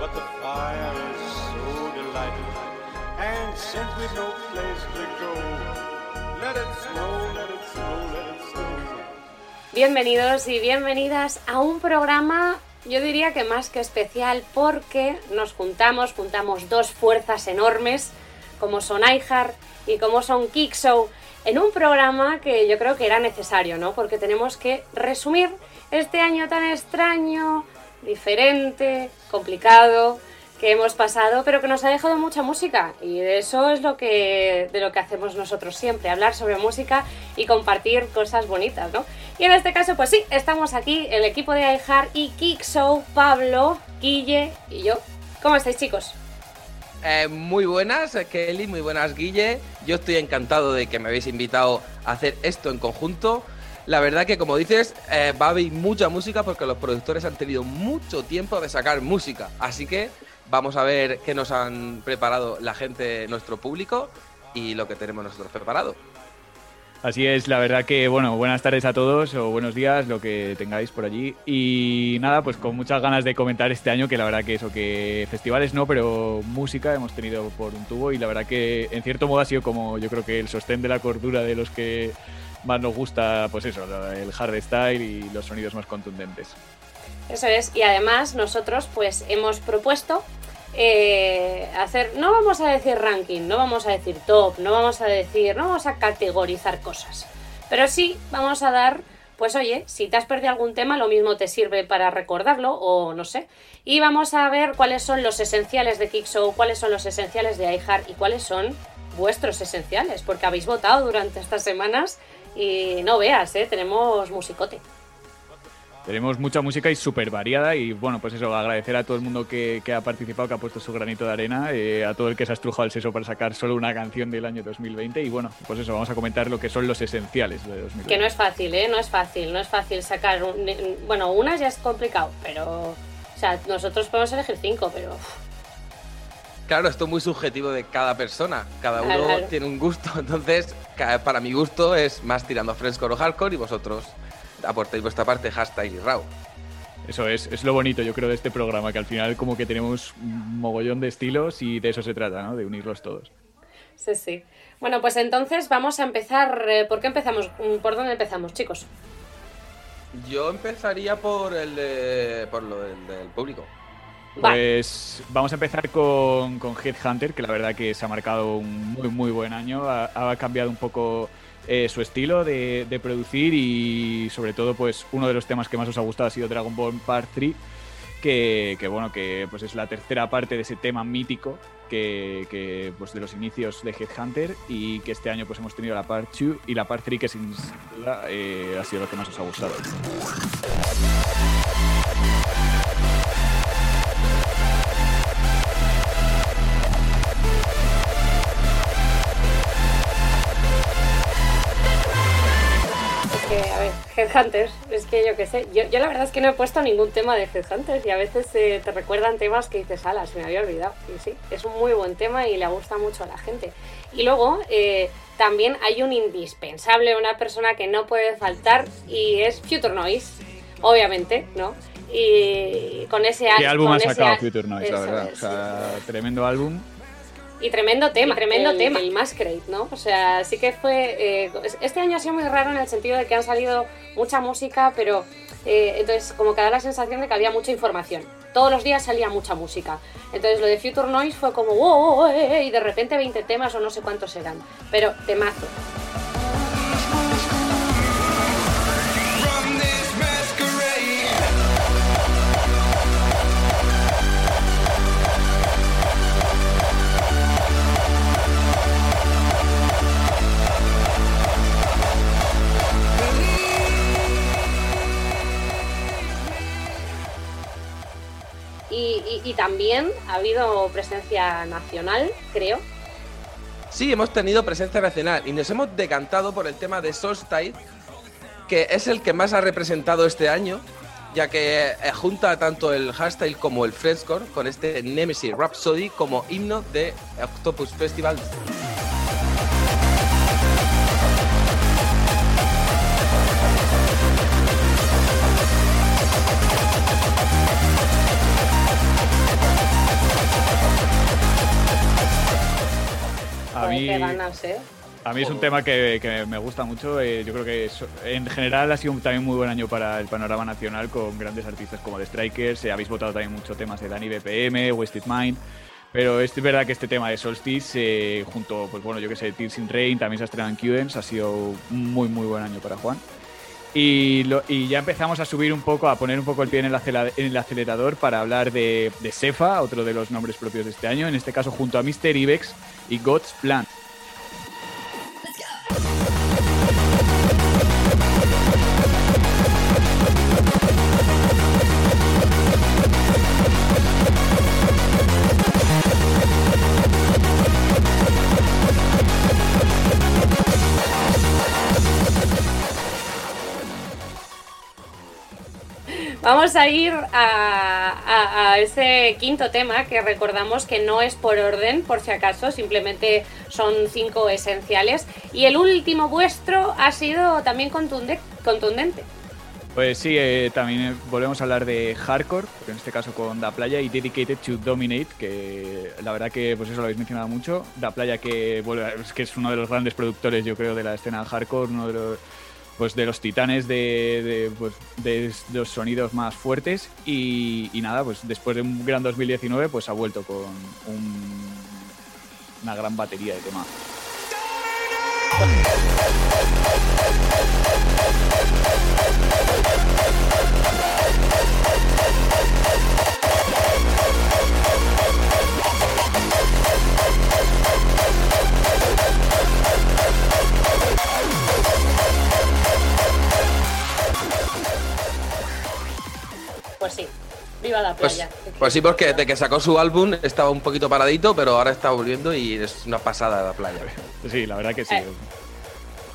but the fire is so delightful. And since no place to go, let it snow, let it snow, let it snow. Bienvenidos y bienvenidas a un programa, yo diría que más que especial, porque nos juntamos, juntamos dos fuerzas enormes, como son iHeart y como son Kickshow, en un programa que yo creo que era necesario, ¿no? Porque tenemos que resumir este año tan extraño, diferente, complicado que hemos pasado, pero que nos ha dejado mucha música y de eso es lo que de lo que hacemos nosotros siempre, hablar sobre música y compartir cosas bonitas, ¿no? Y en este caso, pues sí, estamos aquí el equipo de iHeart y Kick Pablo, Guille y yo. ¿Cómo estáis, chicos? Eh, muy buenas, eh, Kelly, muy buenas, Guille. Yo estoy encantado de que me habéis invitado a hacer esto en conjunto. La verdad que, como dices, eh, va a haber mucha música porque los productores han tenido mucho tiempo de sacar música. Así que vamos a ver qué nos han preparado la gente, nuestro público y lo que tenemos nosotros preparado. Así es, la verdad que, bueno, buenas tardes a todos o buenos días, lo que tengáis por allí. Y nada, pues con muchas ganas de comentar este año, que la verdad que eso, que festivales no, pero música hemos tenido por un tubo y la verdad que en cierto modo ha sido como yo creo que el sostén de la cordura de los que más nos gusta, pues eso, el hard style y los sonidos más contundentes. Eso es, y además nosotros pues hemos propuesto eh, hacer, no vamos a decir ranking, no vamos a decir top, no vamos a decir, no vamos a categorizar cosas, pero sí vamos a dar, pues oye, si te has perdido algún tema, lo mismo te sirve para recordarlo o no sé, y vamos a ver cuáles son los esenciales de Kickshow, cuáles son los esenciales de iHeart y cuáles son vuestros esenciales, porque habéis votado durante estas semanas y no veas, ¿eh? tenemos musicote. Tenemos mucha música y súper variada y bueno, pues eso, agradecer a todo el mundo que, que ha participado, que ha puesto su granito de arena, eh, a todo el que se ha estrujado el seso para sacar solo una canción del año 2020 y bueno, pues eso, vamos a comentar lo que son los esenciales de 2020. Que no es fácil, ¿eh? No es fácil, no es fácil sacar, un, bueno, una ya es complicado, pero, o sea, nosotros podemos elegir cinco, pero... Claro, esto es muy subjetivo de cada persona. Cada uno claro. tiene un gusto. Entonces, para mi gusto es más tirando a fresco o hardcore y vosotros aportéis vuestra parte, hashtag y raw. Eso es, es lo bonito yo creo de este programa, que al final como que tenemos un mogollón de estilos y de eso se trata, ¿no? De unirlos todos. Sí, sí. Bueno, pues entonces vamos a empezar. Eh, ¿Por qué empezamos? ¿Por dónde empezamos, chicos? Yo empezaría por el de, por lo del, del público. Pues vamos a empezar con, con Headhunter, que la verdad que se ha marcado un muy muy buen año. Ha, cambiado un poco eh, su estilo de, producir y sobre todo pues uno de los temas que más os ha gustado ha sido Dragon Ball Part 3 que, bueno que pues es la tercera parte de ese tema mítico que, que, pues de los inicios de Headhunter y que este año pues hemos tenido la Part 2 y la Part 3 que sin duda eh, ha sido lo que más os ha gustado. Headhunters, es que yo qué sé, yo, yo, la verdad es que no he puesto ningún tema de Headhunters y a veces eh, te recuerdan temas que dices, alas, me había olvidado. Y sí, es un muy buen tema y le gusta mucho a la gente. Y luego eh, también hay un indispensable, una persona que no puede faltar y es Future Noise, obviamente, ¿no? Y con ese ¿Qué álbum ha sacado Future Noise, la verdad? Es, o sea, tremendo álbum. Y tremendo tema, y tremendo el, tema. El Masquerade, ¿no? O sea, sí que fue. Eh, este año ha sido muy raro en el sentido de que han salido mucha música, pero eh, entonces como que da la sensación de que había mucha información. Todos los días salía mucha música. Entonces lo de Future Noise fue como, wow, wow, eh, y de repente 20 temas o no sé cuántos eran. Pero temazo. También ha habido presencia nacional, creo. Sí, hemos tenido presencia nacional y nos hemos decantado por el tema de Solstice, que es el que más ha representado este año, ya que eh, junta tanto el hardstyle como el frescore con este Nemesis Rhapsody como himno de Octopus Festival. Mí... qué ganas, ¿eh? A mí es un tema que, que me gusta mucho. eh, yo creo que es- en general ha sido un- también muy buen año para el panorama nacional con grandes artistas como The Strikers. eh, habéis votado también mucho temas de Danny BPM, Wasted Mind. Pero es verdad que este tema de Solstice, eh, junto, pues bueno, yo que sé, Tears in Rain, también se ha estrenado en Cudence, ha sido un muy, muy buen año para Juan. Y, lo- y ya empezamos a subir un poco, a poner un poco el pie en el, acelerador para hablar de, de Sefa, otro de los nombres propios de este año, en este caso junto a Mr. Ibex y God's Plan. Vamos a ir a, a- ese quinto tema que recordamos que no es por orden, por si acaso, simplemente son cinco esenciales. Y el último vuestro ha sido también contunde- contundente. Pues sí, eh, también volvemos a hablar de hardcore, en este caso con Da Playa y Dedicated to Dominate, que la verdad que pues eso lo habéis mencionado mucho. Da Playa que, que es uno de los grandes productores, yo creo, de la escena hardcore, uno de los, pues, de los titanes de, de, pues, de los sonidos más fuertes. Y, nada, pues después de un gran 2019, pues ha vuelto con un- una gran batería de temas. La Pues, pues sí, porque desde que sacó su álbum estaba un poquito paradito, pero ahora está volviendo y es una pasada la playa. Sí, la verdad que sí. Eh.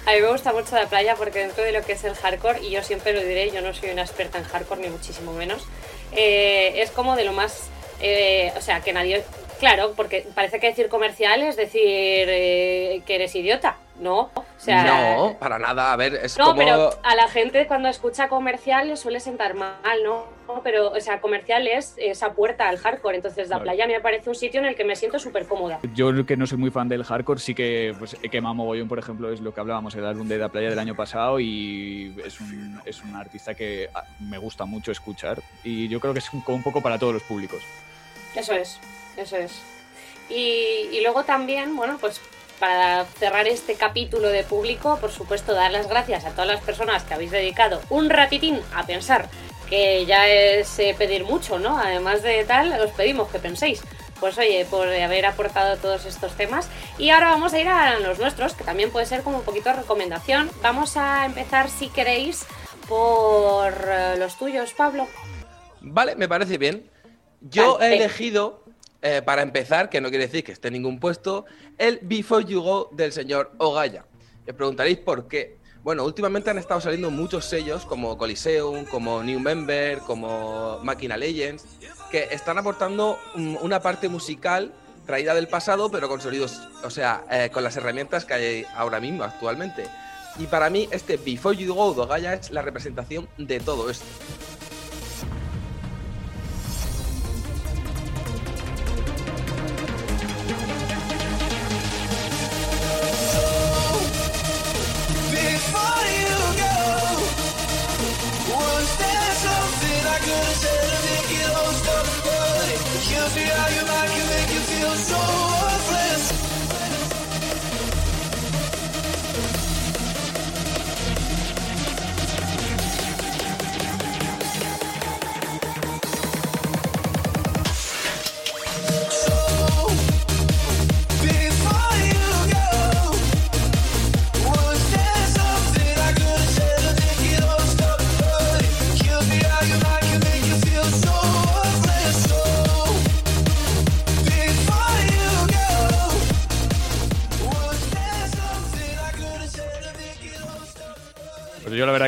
A mí me gusta mucho la playa porque dentro de lo que es el hardcore, y yo siempre lo diré, yo no soy una experta en hardcore ni muchísimo menos, eh, es como de lo más... eh, o sea, que nadie... Claro, porque parece que decir comercial es decir eh, que eres idiota, ¿no? Sea, no, para nada. A ver, es No, como. pero a la gente cuando escucha comercial le suele sentar mal, ¿no? Pero, o sea, comercial es esa puerta al hardcore. Entonces, la Claro. playa me parece un sitio en el que me siento súper cómoda. Yo que no soy muy fan del hardcore, sí que pues, he quemado mogollón, por ejemplo, es lo que hablábamos, el álbum de La Playa del año pasado y es un, es un artista que ah, me gusta mucho escuchar y yo creo que es un, como un poco para todos los públicos. Eso es, eso es. Y, y luego también, bueno, pues para cerrar este capítulo de público, por supuesto, dar las gracias a todas las personas que habéis dedicado un ratitín a pensar, que ya es eh, pedir mucho, ¿no? Además de tal, os pedimos que penséis. Pues oye, por haber aportado todos estos temas. Y ahora vamos a ir a los nuestros, que también puede ser como un poquito de recomendación. Vamos a empezar, si queréis, por eh, los tuyos, Pablo. Vale, me parece bien. Yo Vale. he elegido, eh, para empezar, que no quiere decir que esté en ningún puesto, el Before You Go del señor Ogaya. Me preguntaréis por qué. Bueno, últimamente han estado saliendo muchos sellos como Coliseum, como New Member, como Máquina Legends, que están aportando un- una parte musical traída del pasado, pero con sonidos, o sea, eh, con las herramientas que hay ahora mismo, actualmente. Y para mí, este Before You Go de Ogaya es la representación de todo esto. I could have said to make it all stop? Kills me how your mind can make you feel so worthless.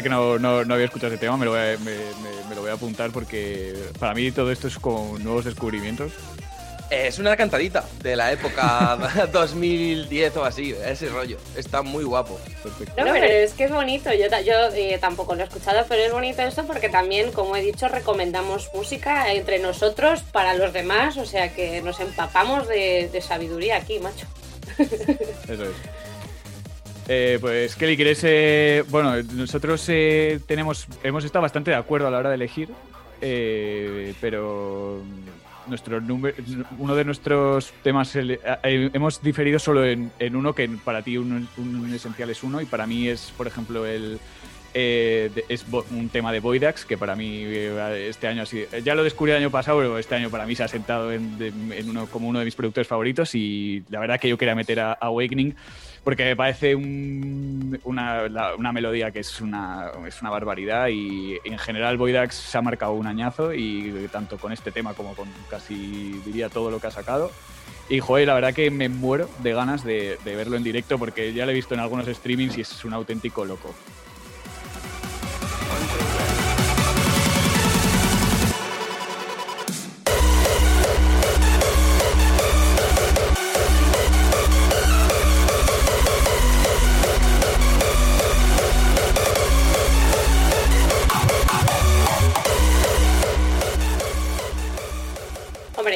Que no, no, no había escuchado ese tema, me lo, voy a, me, me- me lo voy a apuntar porque para mí todo esto es como nuevos descubrimientos. Es una cantadita de la época 2010 o así, ese rollo. Está muy guapo. Perfecto. No, pero es que es bonito. Yo, yo eh, tampoco lo he escuchado, pero es bonito esto porque también, como he dicho, recomendamos música entre nosotros para los demás. O sea que nos empapamos de, de sabiduría aquí, macho. Eso es. Eh, pues Kelly, ¿quieres...? eh, bueno, nosotros eh, tenemos, hemos estado bastante de acuerdo a la hora de elegir, eh, pero nuestro número, uno de nuestros temas eh, hemos diferido solo en, uno que para ti un, un esencial es uno y para mí es, por ejemplo, el eh, es un tema de Voidax que para mí este año así ya lo descubrí el año pasado pero este año para mí se ha sentado en uno como uno de mis productores favoritos y la verdad que yo quería meter a Awakening porque me parece un- una, la- una melodía que es una, es una barbaridad y en general Voidax se ha marcado un añazo y tanto con este tema como con casi diría todo lo que ha sacado y joder, la verdad que me muero de ganas de, de verlo en directo porque ya lo he visto en algunos streamings y es un auténtico loco.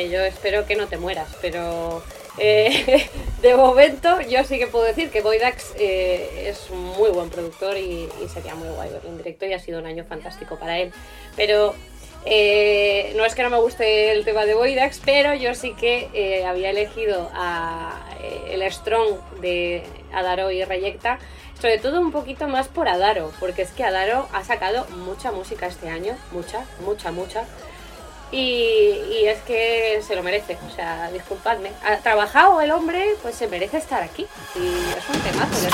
Yo espero que no te mueras, pero eh, de momento yo sí que puedo decir que Voidax eh, es un muy buen productor y, sería muy guay verlo en directo y ha sido un año fantástico para él. Pero eh, no es que no me guste el tema de Voidax, pero yo sí que había elegido a, el Strong de Adaro y Reyecta, sobre todo un poquito más por Adaro, porque es que Adaro ha sacado mucha música este año, mucha, mucha, mucha. Y, es que se lo merece, o sea, disculpadme. Ha trabajado el hombre, pues se merece estar aquí. Y es un temazo.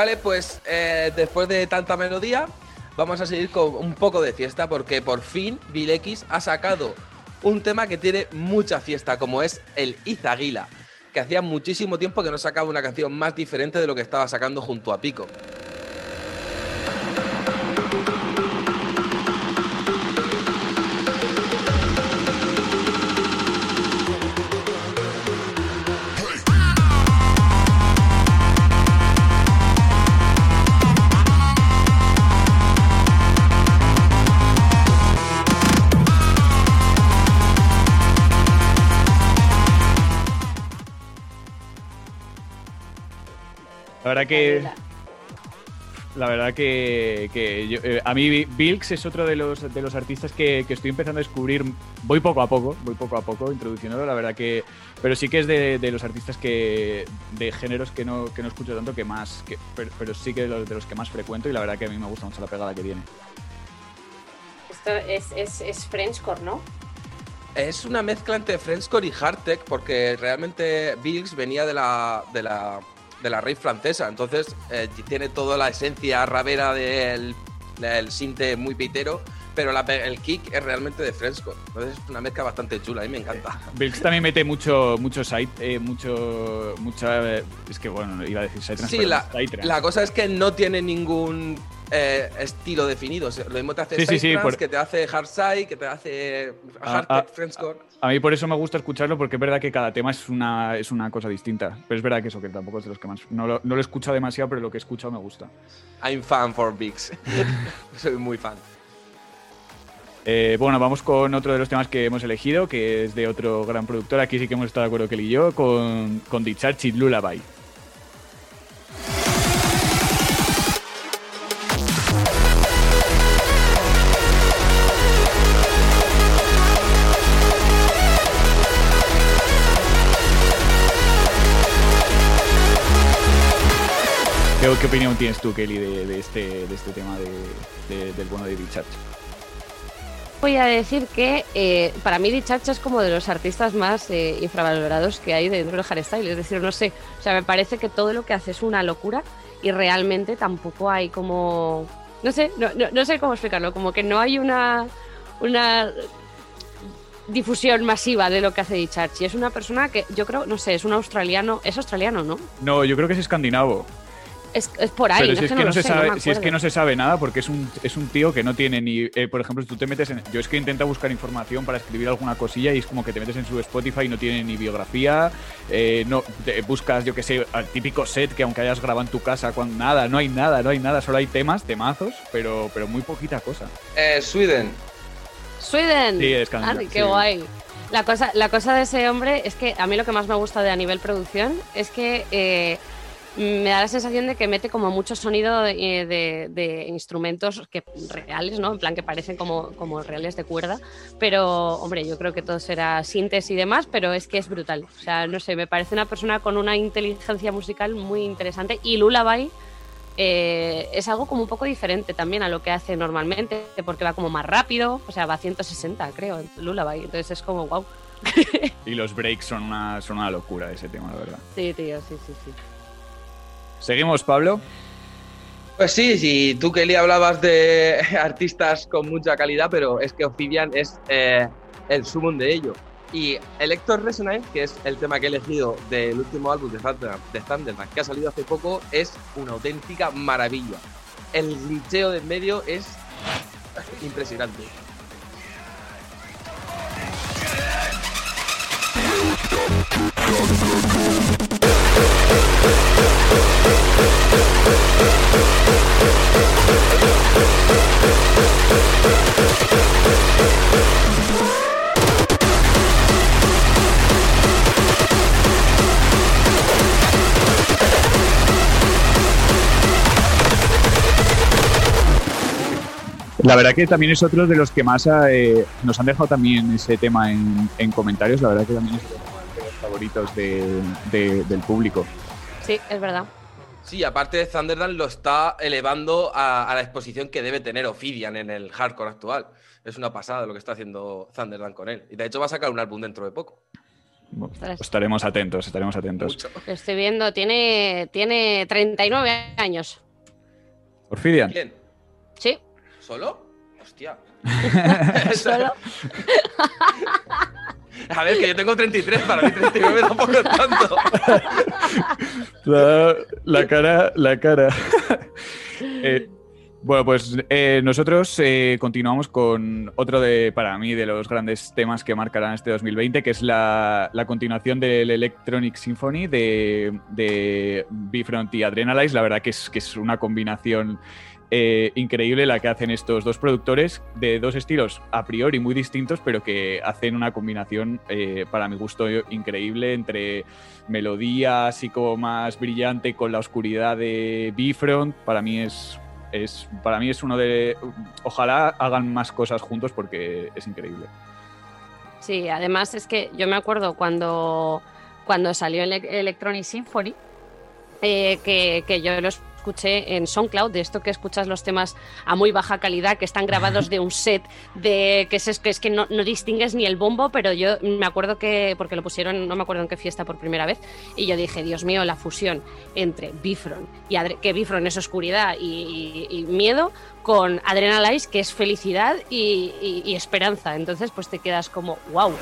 Vale, pues eh, después de tanta melodía, vamos a seguir con un poco de fiesta porque por fin Bill X ha sacado un tema que tiene mucha fiesta, como es el Izaguila, que hacía muchísimo tiempo que no sacaba una canción más diferente de lo que estaba sacando junto a Pico. Verdad que la verdad que, que yo- eh, a mí Bilks es otro de los, de los artistas que, que estoy empezando a descubrir. Voy poco a poco, voy poco a poco introduciéndolo, la verdad que. Pero sí que es de, de los artistas que. de géneros que no, que no escucho tanto, que más. que- pero, pero sí que de los, de los que más frecuento y la verdad que a mí me gusta mucho la pegada que tiene. Esto es, es, es Frenchcore, ¿no? Es una mezcla entre Frenchcore y Hardtech porque realmente Bills venía de la, de la, de la rave francesa, entonces eh, tiene toda la esencia rabera del, del sinte muy pitero, pero la el kick es realmente de Frenchcore, entonces es una mezcla bastante chula, a mí me encanta. Bilks también mete mucho, mucho side, eh, mucho. mucha. eh, es que bueno, iba a decir side Sí, la, psytrance. la cosa es que no tiene ningún eh, estilo definido, o sea, lo mismo te hace Sí, sí, sí, por- que te hace hardside, que te hace Ah, hardtech, ah, Frenchcore. A mí por eso me gusta escucharlo, porque es verdad que cada tema es una, es una cosa distinta. Pero es verdad que eso, que tampoco es de los que más. No lo, no lo he escuchado demasiado, pero lo que he escuchado me gusta. I'm fan for Bigs. Soy muy fan. Eh, bueno, vamos con otro de los temas que hemos elegido, que es de otro gran productor. Aquí sí que hemos estado de acuerdo que él y yo, con, con Dicharchi Lullaby. ¿Qué, opinión tienes tú, Kelly, de, de este, de este tema de- de- del bueno de Dicharchi? Voy a decir que eh, para mí Discharge es como de los artistas más eh, infravalorados que hay dentro del hardstyle. Es decir, no sé, o sea, me parece que todo lo que hace es una locura y realmente tampoco hay como... No sé, no, no- no sé cómo explicarlo, como que no hay una, una difusión masiva de lo que hace Discharge. Y es una persona que yo creo, no sé, es un australiano, es australiano, ¿no? No, yo creo que es escandinavo. Es, es por ahí, Pero no si es, que lo no se sé, sabe, me si es que no se sabe nada, porque es un, es un tío que no tiene ni. eh, por ejemplo, si tú te metes en. Yo es que intento buscar información para escribir alguna cosilla y es como que te metes en su Spotify y no tiene ni biografía. eh, no te buscas, yo que sé, al típico set que aunque hayas grabado en tu casa, cuando, nada, no hay nada, no hay nada, solo hay temas, temazos, pero, pero muy poquita cosa. Eh, Sweden. Sweden. Sí, Ay, qué sí. guay. La cosa, la cosa de ese hombre es que a mí lo que más me gusta de a nivel producción es que eh, me da la sensación de que mete como mucho sonido de, de- de instrumentos que, reales, ¿no? En plan que parecen como, como reales de cuerda. Pero, hombre, yo creo que todo será síntesis y demás, pero es que es brutal. O sea, no sé, me parece una persona con una inteligencia musical muy interesante. Y Lullaby eh, es algo como un poco diferente también a lo que hace normalmente, porque va como más rápido, o sea, va a 160, creo, Lullaby. Entonces es como, wow. Y los breaks son una, son una locura ese tema, la verdad. Sí, tío, sí, sí, sí. Seguimos, Pablo. Pues sí, sí, tú Kelly hablabas de artistas con mucha calidad, pero es que Ophidian es eh, el sumum de ello. Y Elector Resonance, que es el tema que he elegido del último álbum de Thunderman, que ha salido hace poco, es una auténtica maravilla. El glitcheo de en medio es impresionante. La verdad que también es otro de los que más eh, nos han dejado también ese tema en, en comentarios. La verdad que también es uno de los favoritos de- de- del público. Sí, es verdad. Sí, aparte Thunderdance lo está elevando a, a la exposición que debe tener Ophidian en el hardcore actual. Es una pasada lo que está haciendo Thunderdance con él. Y de hecho va a sacar un álbum dentro de poco. Bueno, Ostras. estaremos atentos, estaremos atentos. Mucho. Estoy viendo, tiene, tiene 39 años. Orfidian. ¿Quién? Sí, ¿Solo? Hostia. solo. A ver, que yo tengo 33, para mí 39 tampoco es tanto. La, la cara, la cara. Eh, bueno, pues eh, nosotros eh, continuamos con otro de, para mí, de los grandes temas que marcarán este 2020, que es la, la continuación del Electronic Symphony de, de Bifront y Adrenalize. La verdad que es, que es una combinación eh, increíble la que hacen estos dos productores de dos estilos a priori muy distintos, pero que hacen una combinación, eh, para mi gusto, increíble entre melodía así como más brillante con la oscuridad de Bifront. Para mí es, es, para mí es uno de... Ojalá hagan más cosas juntos porque es increíble. Sí, además es que yo me acuerdo cuando, cuando salió el Electronic Symphony, eh, que, que yo lo escuché en SoundCloud, de esto que escuchas los temas a muy baja calidad, que están grabados de un set, de que es, que, es que no, no distingues ni el bombo, pero yo me acuerdo que, porque lo pusieron, no me acuerdo en qué fiesta por primera vez, y yo dije, Dios mío, la fusión entre Bifron, y Adre- que Bifron es oscuridad y, miedo, con Adrenalize, que es felicidad y esperanza. Entonces, pues te quedas como, wow.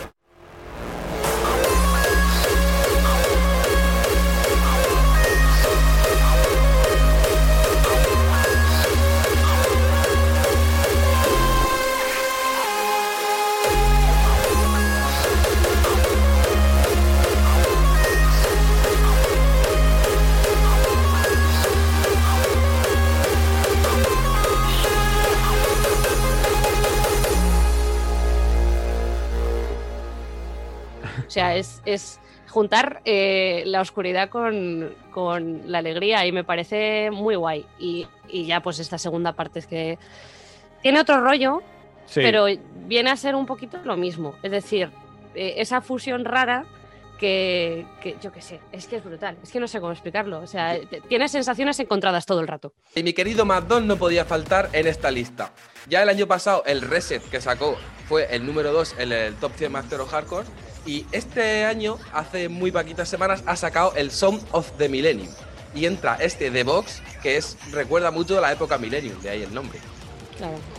Sea, es, es juntar eh, la oscuridad con, con la alegría y me parece muy guay. Y, y ya pues esta segunda parte es que tiene otro rollo, Sí. pero viene a ser un poquito lo mismo. Es decir, eh, esa fusión rara que, que yo qué sé, es que es brutal. Es que no sé cómo explicarlo. O sea, tiene sensaciones encontradas todo el rato. Y mi querido Maddon no podía faltar en esta lista. Ya el año pasado el Reset que sacó fue el número 2 en el Top 100 Master of Hardcore. Y este año, hace muy poquitas semanas, ha sacado el Sound of the Millennium. Y entra este The Box, que es recuerda mucho a la época Millennium, de ahí el nombre. Claro.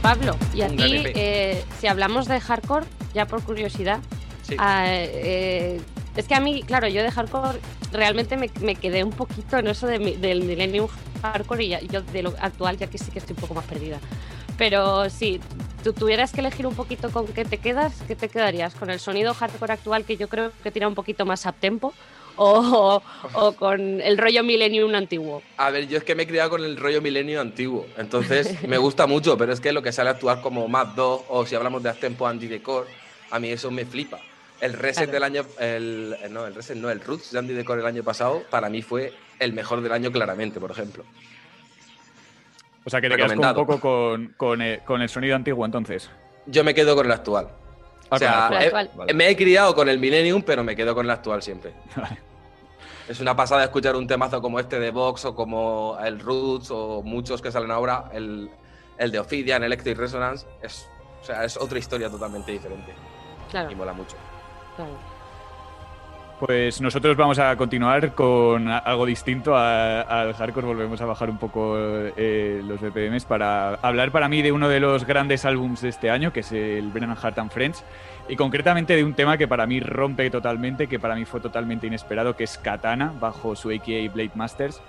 Pablo, y aquí, EP. eh, si hablamos de hardcore, ya por curiosidad, Sí. ah, eh, es que a mí, claro, yo de hardcore realmente me, me quedé un poquito en eso de del Millennium Hardcore y ya- yo de lo actual ya que sí que estoy un poco más perdida. Pero si tú tuvieras que elegir un poquito con qué te quedas, ¿qué te quedarías? ¿Con el sonido hardcore actual que yo creo que tira un poquito más a tempo? O, o con el rollo Millennium antiguo. A ver, yo es que me he criado con el rollo milenio antiguo, entonces me gusta mucho, pero es que lo que sale a actuar como Mad Dog o si hablamos de Astempo Andy Decor, a mí eso me flipa. El reset Claro. del año, el, no, el reset no, el Roots de Andy Decor el año pasado, para mí fue el mejor del año claramente, por ejemplo. O sea, que te quedas un poco con, con el, con el sonido antiguo entonces. Yo me quedo con el actual. O sea, he- me he criado con el Millennium, pero me quedo con el actual siempre. Vale. Es una pasada escuchar un temazo como este de Vox o como el Roots o muchos que salen ahora, el, el de Ophidian, Electric Resonance. Es, o sea, es otra historia totalmente diferente Claro, y mola mucho. claro. Pues nosotros vamos a continuar con algo distinto al hardcore. Volvemos a bajar un poco eh, los BPMs para hablar para mí de uno de los grandes álbums de este año, que es el Brennan Hart and Friends, y concretamente de un tema que para mí rompe totalmente, que para mí fue totalmente inesperado, que es Katana, bajo su AKA Blade Masters,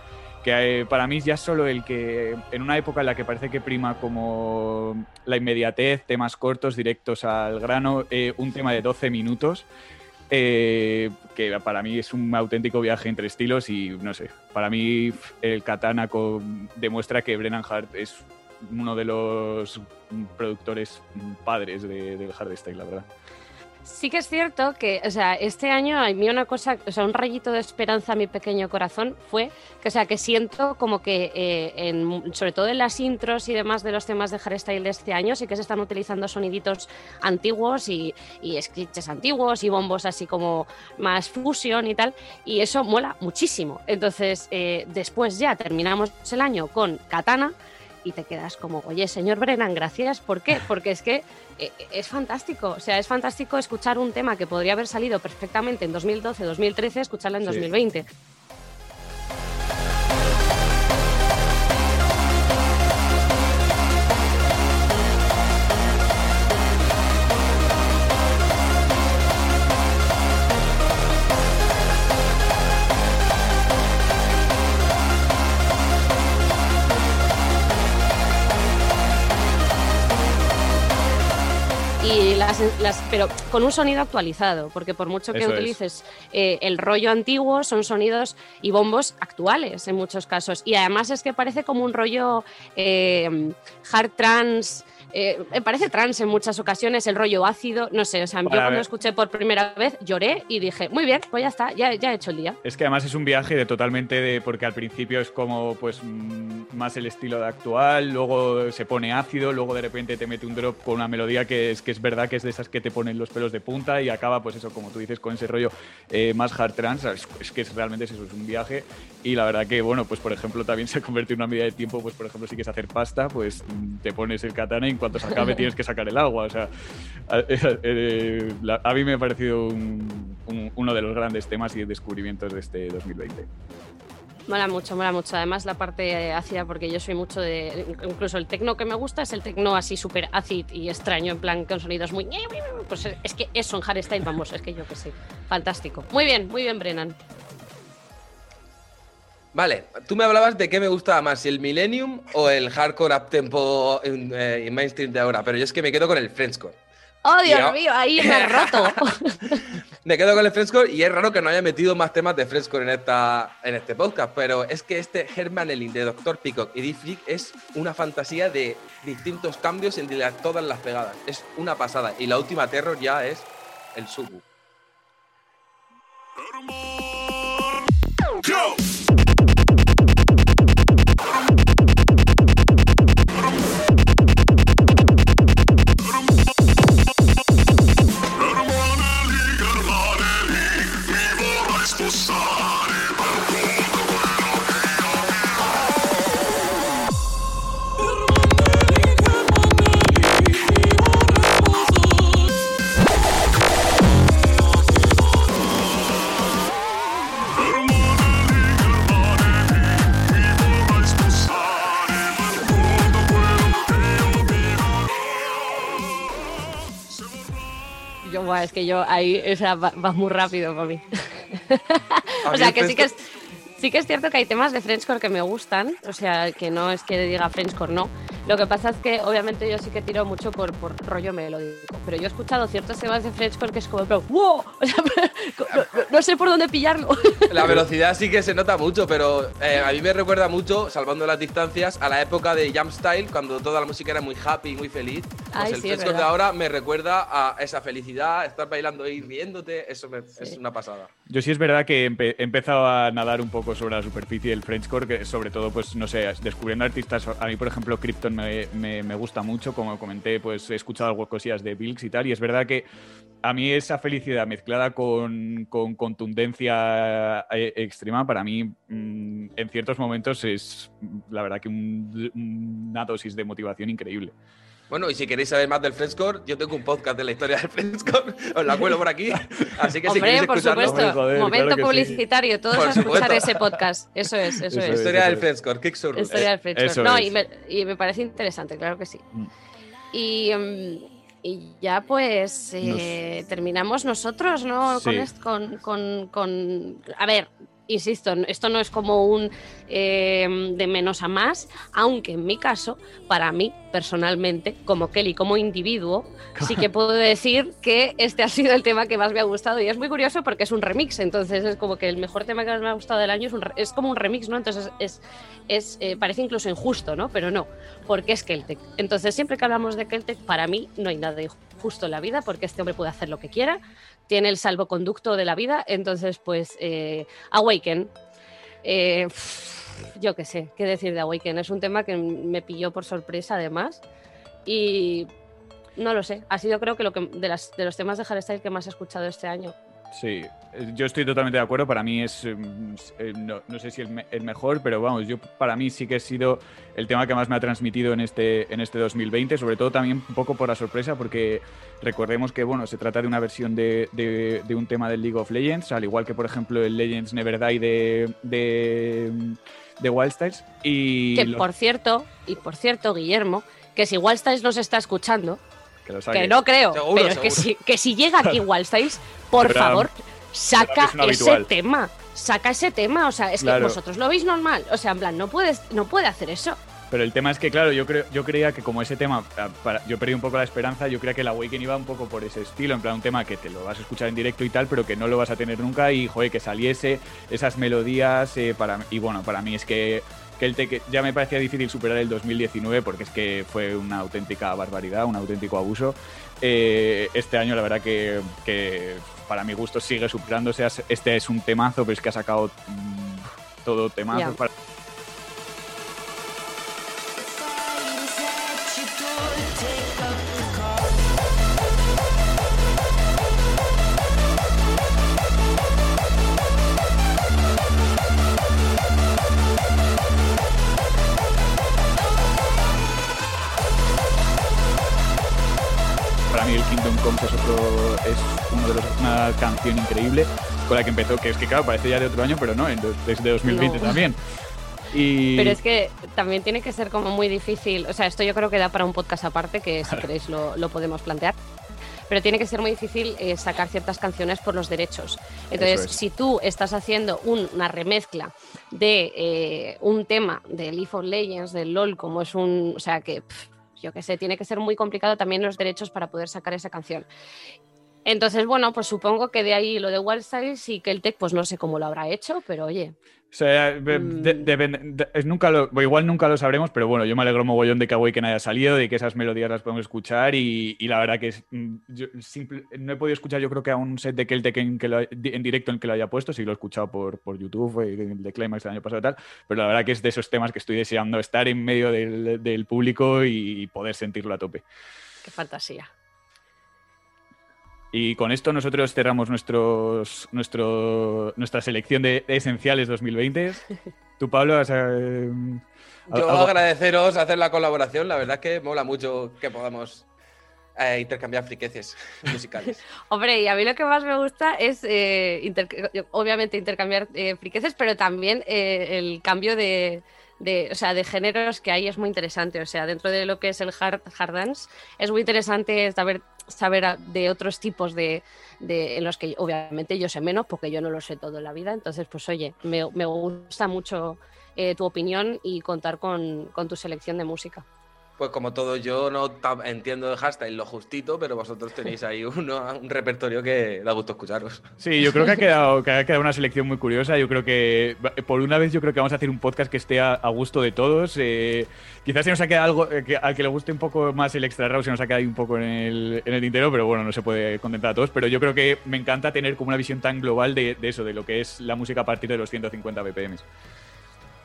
que eh, para mí ya solo el que en una época en la que parece que prima como la inmediatez, temas cortos, directos al grano, eh, un tema de 12 minutos eh, que para mí es un auténtico viaje entre estilos y no sé, para mí el Katana demuestra que Brennan Hart es uno de los productores padres de- del hardstyle, la verdad. Sí que es cierto que, o sea, este año a mí una cosa, o sea, un rayito de esperanza a mi pequeño corazón fue que, o sea, que siento como que, eh, en- sobre todo en las intros y demás de los temas de hardstyle de este año, sí que se están utilizando soniditos antiguos y, y screeches antiguos y bombos así como más fusion y tal, y eso mola muchísimo. Entonces, eh, después ya terminamos el año con Katana y te quedas como, oye, señor Brennan, gracias. ¿Por qué? Porque es que eh, es fantástico. O sea, es fantástico escuchar un tema que podría haber salido perfectamente en 2012, 2013, escucharlo en Sí. 2020. Las, las- pero con un sonido actualizado, porque por mucho que Eso utilices eh, el rollo antiguo, son sonidos y bombos actuales en muchos casos. Y además es que parece como un rollo eh, hard trance. Eh, me parece trance en muchas ocasiones, el rollo ácido, no sé, o sea, yo Para cuando ver. lo escuché por primera vez lloré y dije, muy bien, pues ya está, ya, ya he hecho el día. Es que además es un viaje de totalmente de. porque al principio es como pues mm, más el estilo de actual, luego se pone ácido, luego de repente te mete un drop con una melodía que es que es verdad que es de esas que te ponen los pelos de punta y acaba, pues eso, como tú dices, con ese rollo eh, más hard trance. Es, es que es, realmente es eso, es un viaje. Y la verdad que, bueno, pues por ejemplo, también se convierte en una medida de tiempo, pues por ejemplo, si quieres hacer pasta, pues mm, te pones el katana y en cuanto se acabe tienes que sacar el agua. O sea, a, eh, la- a mí me ha parecido un- un- uno de los grandes temas y descubrimientos de este 2020. Mola mucho, mola mucho. Además, la parte eh, ácida, porque yo soy mucho de. Incluso el tecno que me gusta es el tecno así súper ácido y extraño, en plan con sonidos muy. Pues es que eso en hardstyle, vamos, es que yo que sé. Fantástico. Muy bien, muy bien, Brennan. Vale, tú me hablabas de qué me gustaba más, si el Millennium o el hardcore uptempo en, eh, en mainstream de ahora, pero yo es que me quedo con el Frenchcore. ¡Oh, Dios mío! Ahí me has roto. Me quedo con el Frenchcore y es raro que no haya metido más temas de Frenchcore en, esta, en este podcast, pero es que este Herman Elling de Dr. Peacock y Deep Freak es una fantasía de distintos cambios entre las- todas las pegadas. Es una pasada. Y la última Terror ya es el Subu. Buah, es que yo ahí, o sea, va, va muy rápido para mí. O sea, que sí que es. Sí que es cierto que hay temas de Frenchcore que me gustan, o sea, que no es que diga Frenchcore, no. Lo que pasa es que obviamente yo sí que tiro mucho por, por rollo melódico, pero yo he escuchado ciertos temas de Frenchcore que es como, pero, ¡wow! O sea, no, no- sé por dónde pillarlo. La velocidad sí que se nota mucho, pero eh, a mí me recuerda mucho, salvando las distancias, a la época de Jump Style, cuando toda la música era muy happy, muy feliz. Pues Ay, el sí, es fresco de ahora me recuerda a esa felicidad, estar bailando y riéndote, eso me- es Sí. una pasada. Yo sí es verdad que empe- he empezado a nadar un poco sobre la superficie del Frenchcore, que sobre todo, pues no sé, descubriendo artistas. A mí, por ejemplo, Krypton me, me- me gusta mucho, como comenté, pues he escuchado algo cosillas de Bilks y tal, y es verdad que a mí esa felicidad mezclada con, con contundencia eh, extrema, para mí mm, en ciertos momentos es la verdad que un- una dosis de motivación increíble. Bueno, y si queréis saber más del Frenchcore, yo tengo un podcast de la historia del Frenchcore, os la cuelo por aquí, así que si Hombre, queréis por escucharlo, supuesto. Joder, Momento claro que sí. publicitario, todos Por a escuchar supuesto. ese podcast. Eso es, eso, Eso es. es. historia del eso Frenchcore, Kick Sur. Historia del Frenchcore. eso No, y me, y me parece interesante, claro que sí. Mm. Y, mm, y ya pues eh, terminamos nosotros, ¿no? Con, Sí. con, con- con- A ver, insisto, esto no es como un eh, de menos a más, aunque en mi caso, para mí personalmente, como Kelly, como individuo, sí que puedo decir que este ha sido el tema que más me ha gustado y es muy curioso porque es un remix, entonces es como que el mejor tema que más me ha gustado del año es, un re- es como un remix, ¿no? Entonces es, es eh, parece incluso injusto, ¿no? Pero no, porque es Keltec. Entonces siempre que hablamos de Keltec, para mí no hay nada injusto en la vida porque este hombre puede hacer lo que quiera, tiene el salvoconducto de la vida, entonces pues eh, Awaken. eh, yo qué sé, qué decir de Awaken. Es un tema que me pilló por sorpresa además y no lo sé. Ha sido creo que lo que de, las, de los temas de hardstyle que más he escuchado este año. Sí, eh, yo estoy totalmente de acuerdo. Para mí es, s- eh, no, no sé si el, me- el mejor, pero vamos, yo para mí sí que ha sido el tema que más me ha transmitido en este, en este 2020, sobre todo también un poco por la sorpresa, porque recordemos que bueno, se trata de una versión de, de- de un tema del League of Legends, al igual que por ejemplo el Legends Never Die de, de, de Wildstyles. Y Que los- por cierto, y por cierto, Guillermo, que si Wildstyles nos está escuchando, que lo saque. que no creo, Seguro, pero es que si, que si llega aquí Wildstyles, por Pero, favor, saca ese habitual. tema. Saca ese tema, o sea, es Claro. que vosotros lo veis normal, o sea, en plan, no puedes, no puede hacer eso. Pero el tema es que, claro, yo creo, yo creía que como ese tema, para- yo perdí un poco la esperanza, yo creía que el Awaken iba un poco por ese estilo, en plan un tema que te lo vas a escuchar en directo y tal, pero que no lo vas a tener nunca y, joder, que saliese esas melodías eh, para y bueno, para mí es que, que el Tech ya me parecía difícil superar el 2019 porque es que fue una auténtica barbaridad, un auténtico abuso. Eh, este año la verdad que, que para mi gusto sigue superándose, este es un temazo, pero es que ha sacado mm, todo temazo Para Es otro es uno de los, una canción increíble con la que empezó, que es que claro, parece ya de otro año, pero no, desde 2020 No. también. Y Pero es que también tiene que ser como muy difícil. O sea, esto yo creo que da para un podcast aparte, que si queréis lo, lo podemos plantear. Pero tiene que ser muy difícil eh, sacar ciertas canciones por los derechos. Entonces, es. si tú estás haciendo un- una remezcla de eh, un tema de League of Legends, del LOL, como es un. O sea, que pff, yo qué sé, tiene que ser muy complicado también los derechos para poder sacar esa canción. Entonces, bueno, pues supongo que de ahí lo de Wildstyles y que el Tech, pues no sé cómo lo habrá hecho, pero oye, o sea, de- Mm. de- de- nunca lo, igual nunca lo sabremos, pero bueno, yo me alegro mogollón de que Awaken haya salido, de que esas melodías las podemos escuchar y, y la verdad que es, mm, yo simple- no he podido escuchar yo creo que a un set de Keltec en, que lo- en directo en que lo haya puesto, sí lo he escuchado por, por YouTube, eh, el de Climax el año pasado y tal, pero la verdad que es de esos temas que estoy deseando estar en medio del, del público y poder sentirlo a tope. qué fantasía. Y con esto nosotros cerramos nuestros, nuestro, nuestra selección de, esenciales 2020. Tú, Pablo, has, eh, Yo algo- agradeceros hacer la colaboración, la verdad es que mola mucho que podamos eh, intercambiar friqueces musicales. Hombre, y a mí lo que más me gusta es, eh, inter- obviamente, intercambiar eh, friqueces, pero también eh, el cambio de, de, o sea, de géneros que hay es muy interesante. O sea, dentro de lo que es el hard, hard dance, es muy interesante saber saber de otros tipos de, de- en los que obviamente yo sé menos porque yo no lo sé todo en la vida. Entonces, pues oye, me, me gusta mucho eh, tu opinión y contar con, con tu selección de música. Pues como todo, yo no entiendo de hashtag lo justito, pero vosotros tenéis ahí uno, un repertorio que da gusto escucharos. Sí, yo creo que ha quedado, que ha quedado una selección muy curiosa. Yo creo que, por una vez, yo creo que vamos a hacer un podcast que esté a, a gusto de todos. Eh, quizás se nos ha quedado algo, eh, que, al que le guste un poco más el extra raw, se nos ha quedado ahí un poco en el, en el tintero, pero bueno, no se puede contentar a todos. Pero yo creo que me encanta tener como una visión tan global de, de eso, de lo que es la música a partir de los 150 BPM.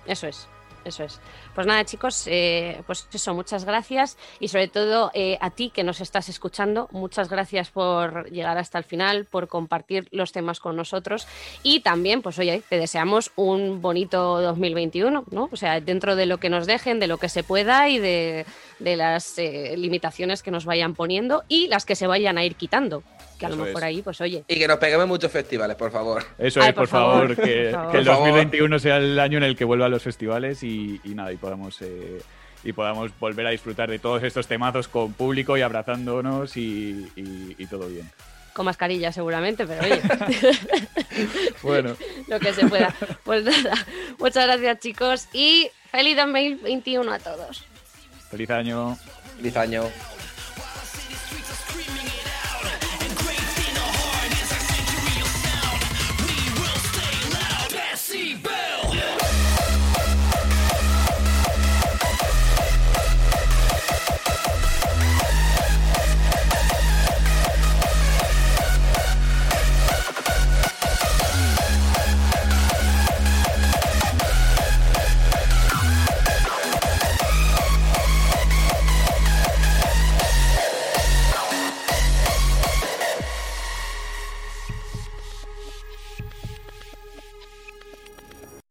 Eso es, eso es. Pues nada, chicos, eh, pues eso, muchas gracias y sobre todo eh, a ti que nos estás escuchando, muchas gracias por llegar hasta el final, por compartir los temas con nosotros y también, pues oye, te deseamos un bonito 2021, ¿no? O sea, dentro de lo que nos dejen, de lo que se pueda y de, de las eh, limitaciones que nos vayan poniendo y las que se vayan a ir quitando, que a lo Eso mejor es. ahí, pues oye, Y que nos peguemos muchos festivales, por favor. Eso Ay, es, por, por favor, favor, que, por favor. que el Por favor. 2021 sea el año en el que vuelva a los festivales y, y nada, y podamos, eh, y podamos volver a disfrutar de todos estos temazos con público y abrazándonos y, y- y todo bien. con mascarilla seguramente, pero oye. Bueno, lo que se pueda. Pues nada, muchas gracias chicos y feliz 2021 a todos. feliz año. Feliz año.